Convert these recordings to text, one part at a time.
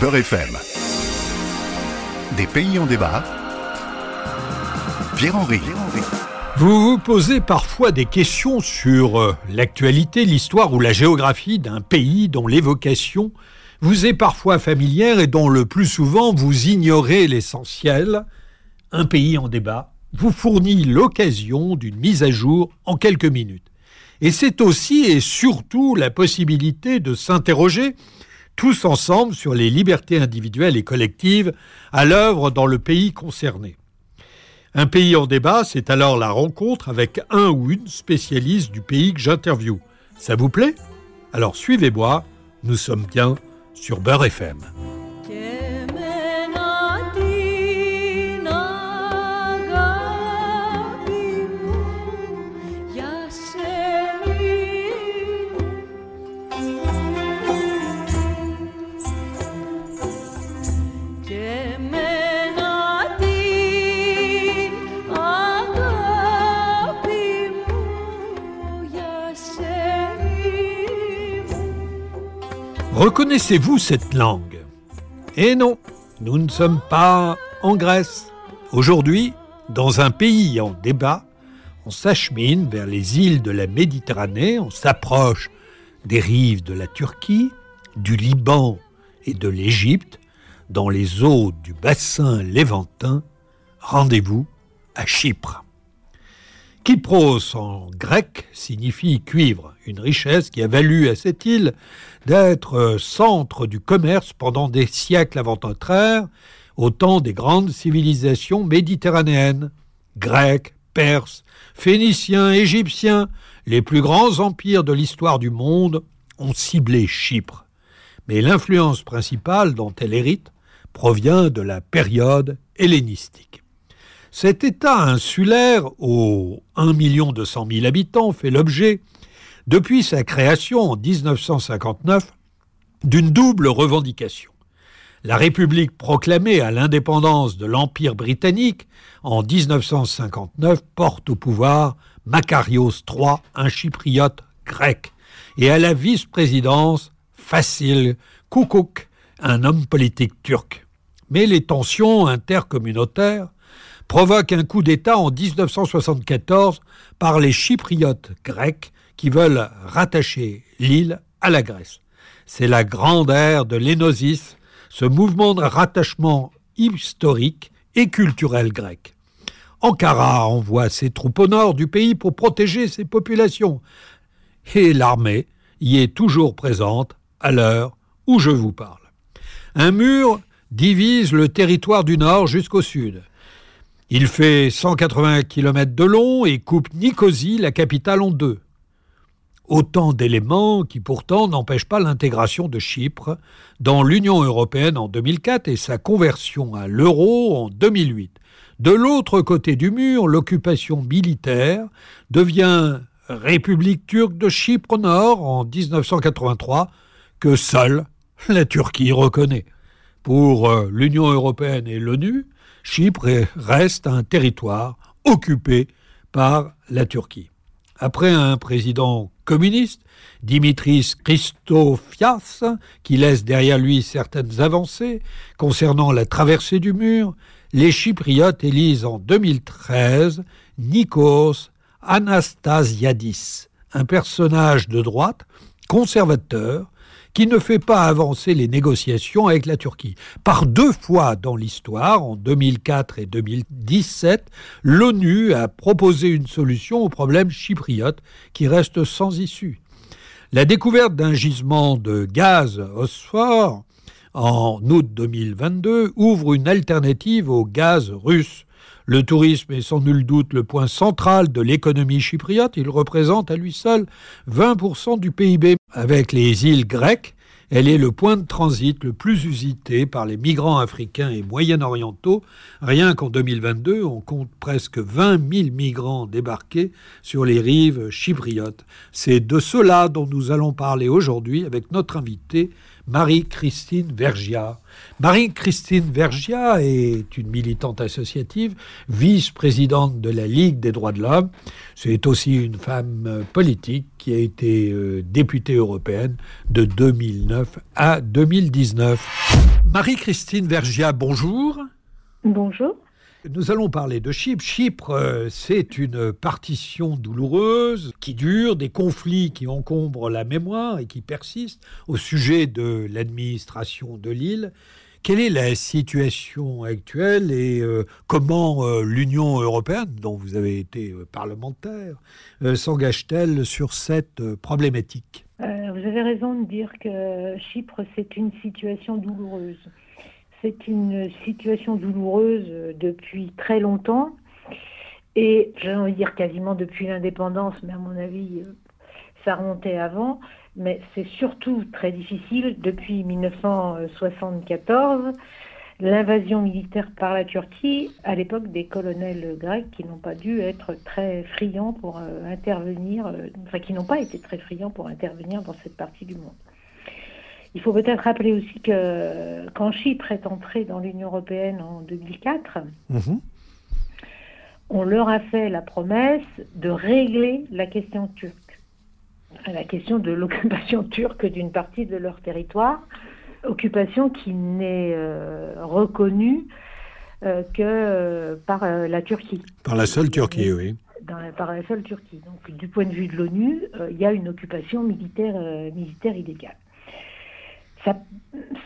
Beurre. Des pays en débat. Pierre-Henri. Vous vous posez parfois des questions sur euh, l'actualité, l'histoire ou la géographie d'un pays dont l'évocation vous est parfois familière et dont le plus souvent vous ignorez l'essentiel. Un pays en débat vous fournit l'occasion d'une mise à jour en quelques minutes. Et c'est aussi et surtout la possibilité de s'interroger tous ensemble sur les libertés individuelles et collectives à l'œuvre dans le pays concerné. Un pays en débat, c'est alors la rencontre avec un ou une spécialiste du pays que j'interviewe. Ça vous plaît? Alors suivez-moi, nous sommes bien sur Beurre FM. Reconnaissez-vous cette langue? Eh non, nous ne sommes pas en Grèce. Aujourd'hui, dans un pays en débat, on s'achemine vers les îles de la Méditerranée, on s'approche des rives de la Turquie, du Liban et de l'Égypte, dans les eaux du bassin léventin. Rendez-vous à Chypre. Kypros en grec signifie cuivre, une richesse qui a valu à cette île d'être centre du commerce pendant des siècles avant notre ère, au temps des grandes civilisations méditerranéennes, grecs, perses, phéniciens, égyptiens, les plus grands empires de l'histoire du monde ont ciblé Chypre. Mais l'influence principale dont elle hérite provient de la période hellénistique. Cet État insulaire, aux 1 200 000 habitants, fait l'objet, depuis sa création en 1959, d'une double revendication. La République proclamée à l'indépendance de l'Empire britannique en 1959 porte au pouvoir Makarios III, un chypriote grec, et à la vice-présidence Fasil Koukouk, un homme politique turc. Mais les tensions intercommunautaires provoque un coup d'État en 1974 par les Chypriotes grecs qui veulent rattacher l'île à la Grèce. C'est la grande ère de l'énosis, ce mouvement de rattachement historique et culturel grec. Ankara envoie ses troupes au nord du pays pour protéger ses populations. Et l'armée y est toujours présente à l'heure où je vous parle. Un mur divise le territoire du nord jusqu'au sud. Il fait 180 km de long et coupe Nicosie, la capitale, en deux. Autant d'éléments qui pourtant n'empêchent pas l'intégration de Chypre dans l'Union européenne en 2004 et sa conversion à l'euro en 2008. De l'autre côté du mur, l'occupation militaire devient République turque de Chypre nord en 1983 que seule la Turquie reconnaît. Pour euh, l'Union européenne et l'ONU, Chypre reste un territoire occupé par la Turquie. Après un président communiste, Dimitris Christofias, qui laisse derrière lui certaines avancées concernant la traversée du mur, les Chypriotes élisent en 2013 Nikos Anastasiadis, un personnage de droite conservateur qui ne fait pas avancer les négociations avec la Turquie. Par deux fois dans l'histoire, en 2004 et 2017, l'ONU a proposé une solution au problème chypriote qui reste sans issue. La découverte d'un gisement de gaz phosphore en août 2022 ouvre une alternative au gaz russe. Le tourisme est sans nul doute le point central de l'économie chypriote. Il représente à lui seul 20% du PIB. Avec les îles grecques, elle est le point de transit le plus usité par les migrants africains et moyen-orientaux. Rien qu'en 2022, on compte presque 20 000 migrants débarqués sur les rives chypriotes. C'est de cela dont nous allons parler aujourd'hui avec notre invité, Marie-Christine Vergia. Marie-Christine Vergia est une militante associative, vice-présidente de la Ligue des droits de l'homme. C'est aussi une femme politique qui a été euh, députée européenne de 2009 à 2019. Marie-Christine Vergia, bonjour. Bonjour. Nous allons parler de Chypre. Chypre, euh, c'est une partition douloureuse qui dure, des conflits qui encombrent la mémoire et qui persistent au sujet de l'administration de l'île. Quelle est la situation actuelle et euh, comment euh, l'Union européenne, dont vous avez été parlementaire, s'engage-t-elle sur cette problématique? Vous avez raison de dire que Chypre, c'est une situation douloureuse. C'est une situation douloureuse depuis très longtemps et j'ai envie de dire quasiment depuis l'indépendance, mais à mon avis, ça remontait avant. Mais c'est surtout très difficile depuis 1974, l'invasion militaire par la Turquie, à l'époque des colonels grecs qui n'ont pas dû être très friands pour euh, intervenir, euh, enfin qui n'ont pas été très friands pour intervenir dans cette partie du monde. Il faut peut-être rappeler aussi que quand Chypre est entré dans l'Union européenne en 2004, mhm. on leur a fait la promesse de régler la question turque, la question de l'occupation turque d'une partie de leur territoire, occupation qui n'est euh, reconnue euh, que euh, par la Turquie. Par la seule Turquie, oui. par la seule Turquie. Donc, du point de vue de l'ONU, il y a une occupation militaire, militaire illégale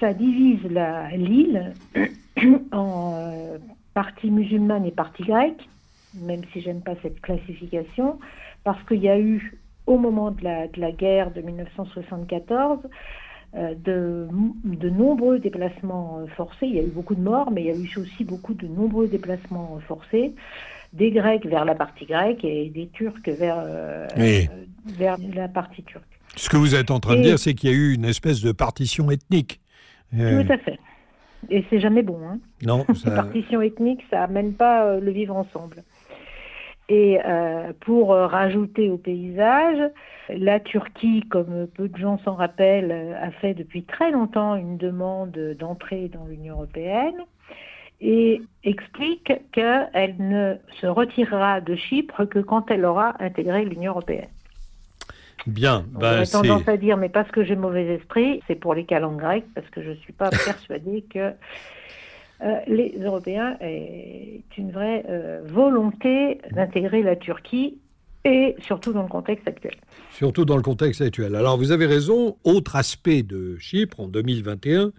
ça, divise l'île en partie musulmane et partie grecque, même si j'aime pas cette classification, parce qu'il y a eu, au moment de la, de la guerre de 1974, euh, de, de, nombreux déplacements euh, forcés. Il y a eu beaucoup de morts, mais il y a eu aussi beaucoup de nombreux déplacements forcés, des Grecs vers la partie grecque et des Turcs vers, vers la partie turque. Ce que vous êtes en train de dire, c'est qu'il y a eu une espèce de partition ethnique. Euh, Tout à fait. Et c'est jamais bon. Hein. Non. Ça... partition ethnique, ça amène pas euh, le vivre ensemble. Et euh, pour rajouter au paysage, la Turquie, comme peu de gens s'en rappellent, a fait depuis très longtemps une demande d'entrée dans l'Union européenne et explique qu'elle ne se retirera de Chypre que quand elle aura intégré l'Union européenne. Bien. Bah, J'ai tendance à dire, mais parce que j'ai mauvais esprit, c'est pour les calendes grecques, parce que je ne suis pas persuadée que euh, les Européens aient une vraie euh, volonté d'intégrer la Turquie et surtout dans le contexte actuel. Surtout dans le contexte actuel. Alors vous avez raison, autre aspect de Chypre en 2021,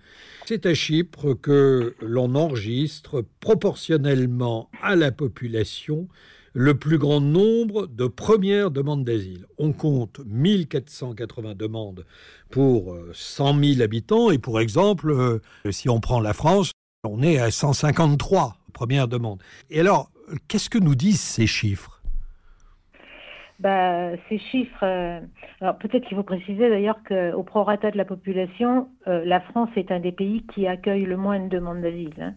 c'est à Chypre que l'on enregistre proportionnellement à la population le plus grand nombre de premières demandes d'asile. On compte 1480 demandes pour 100 euh, 000 habitants et pour exemple, si on prend la France, on est à 153 premières demandes. Et alors, qu'est-ce que nous disent ces chiffres? Bah, ces chiffres, euh, alors peut-être qu'il faut préciser d'ailleurs qu'au prorata de la population, la France est un des pays qui accueille le moins de demandes d'asile. Hein.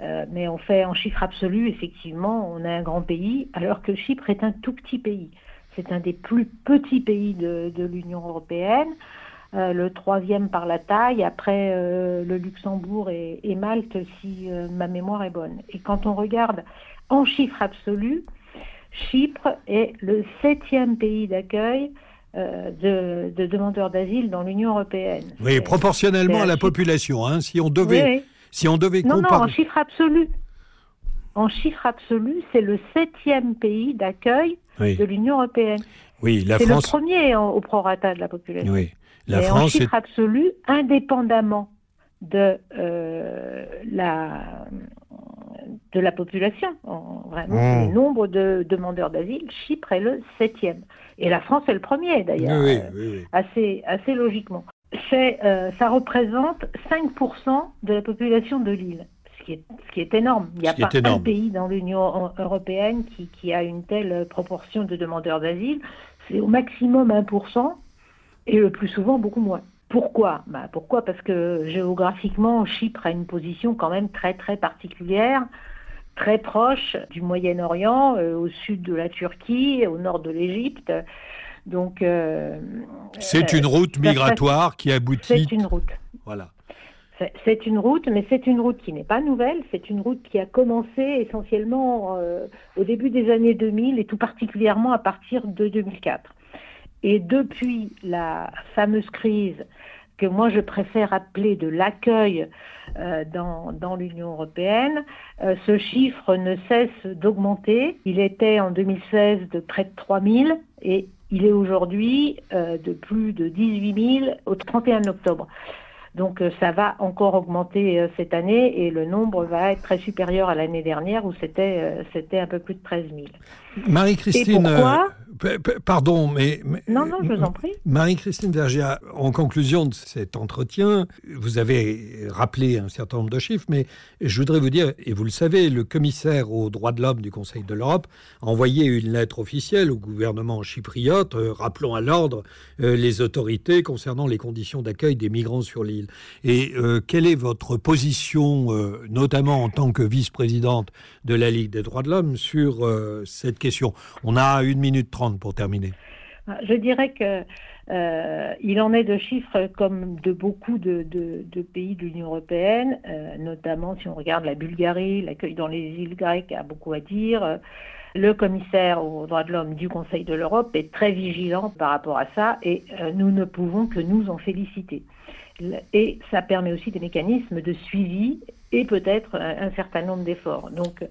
Euh, mais on fait en chiffre absolu, effectivement, on est un grand pays, alors que Chypre est un tout petit pays. C'est un des plus petits pays de, l'Union européenne, euh, le troisième par la taille, après euh, le Luxembourg et, Malte, si ma mémoire est bonne. Et quand on regarde en chiffre absolu, Chypre est le septième pays d'accueil de, demandeurs d'asile dans l'Union européenne. Oui, proportionnellement à la population. Hein, si on devait si on devait non, non, en chiffre absolu. En chiffre absolu, c'est le septième pays d'accueil de l'Union européenne. Oui, la C'est le premier au prorata de la population. Oui, la Mais France en chiffre absolu, indépendamment de euh, la de la population, vraiment, mmh. le nombre de demandeurs d'asile, Chypre est le septième. Et la France est le premier, d'ailleurs, oui, oui, assez, assez logiquement. Euh, ça représente 5% de la population de l'île, ce qui est, ce qui est énorme. Il n'y a pas un pays dans l'Union européenne qui, qui, a une telle proportion de demandeurs d'asile. C'est au maximum 1% et le plus souvent beaucoup moins. Pourquoi? Bah Pourquoi? Parce que géographiquement, Chypre a une position quand même très très particulière, très proche du Moyen-Orient, euh, au sud de la Turquie, au nord de l'Égypte. Donc, euh, c'est une route migratoire qui aboutit. C'est une route. Voilà. C'est une route, mais c'est une route qui n'est pas nouvelle. C'est une route qui a commencé essentiellement euh, au début des années 2000 et tout particulièrement à partir de 2004. Et depuis la fameuse crise que moi je préfère appeler de l'accueil euh, dans, l'Union européenne. Euh, ce chiffre ne cesse d'augmenter. Il était en 2016 de près de 3 000 et il est aujourd'hui euh, de plus de 18 000 au 31 octobre. Donc euh, ça va encore augmenter euh, cette année et le nombre va être très supérieur à l'année dernière où c'était euh, c'était un peu plus de 13 000. Marie-Christine, euh, pardon, mais, mais- Non, non, je vous en prie. Marie-Christine Vergia, en conclusion de cet entretien, vous avez rappelé un certain nombre de chiffres, mais je voudrais vous dire, et vous le savez, le commissaire aux droits de l'homme du Conseil de l'Europe a envoyé une lettre officielle au gouvernement chypriote, rappelant à l'ordre les autorités concernant les conditions d'accueil des migrants sur l'île. Et euh, quelle est votre position, euh, notamment en tant que vice-présidente de la Ligue des droits de l'homme, sur euh, cette question? On a une minute trente pour terminer. Je dirais que il en est de chiffres comme de beaucoup de, pays de l'Union européenne, notamment si on regarde la Bulgarie, l'accueil dans les îles grecques a beaucoup à dire. Le commissaire aux droits de l'homme du Conseil de l'Europe est très vigilant par rapport à ça et nous ne pouvons que nous en féliciter. Et ça permet aussi des mécanismes de suivi et peut-être un, un certain nombre d'efforts. Donc,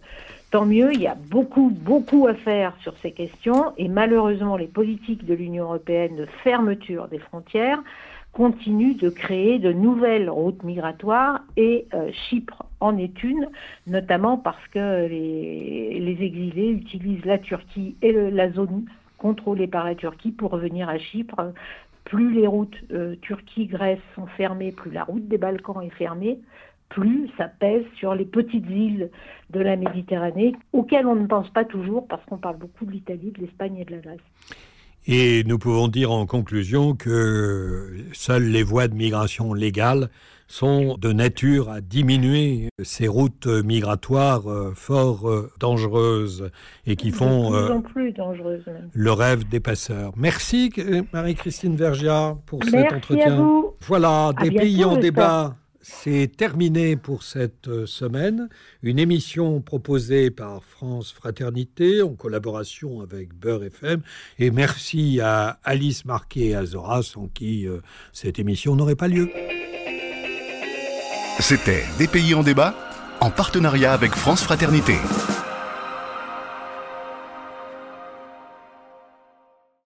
tant mieux, il y a beaucoup, beaucoup à faire sur ces questions et malheureusement, les politiques de l'Union européenne de fermeture des frontières continuent de créer de nouvelles routes migratoires et euh, Chypre en est une, notamment parce que les, exilés utilisent la Turquie et la zone contrôlée par la Turquie pour revenir à Chypre. Plus les routes euh, Turquie-Grèce sont fermées, plus la route des Balkans est fermée, plus ça pèse sur les petites îles de la Méditerranée, auxquelles on ne pense pas toujours parce qu'on parle beaucoup de l'Italie, de l'Espagne et de la Grèce. Et nous pouvons dire en conclusion que seules les voies de migration légales sont de nature à diminuer ces routes migratoires euh, fort euh, dangereuses et qui font de plus euh, en plus dangereuses. même. le rêve des passeurs. Merci Marie-Christine Vergia pour cet Merci entretien. à vous. Voilà, À des bientôt, pays en débat. C'est terminé pour cette semaine. Une émission proposée par France Fraternité en collaboration avec Beurre FM. Et merci à Alice Marquet et Azora, sans qui euh, cette émission n'aurait pas lieu. C'était Des pays en débat en partenariat avec France Fraternité.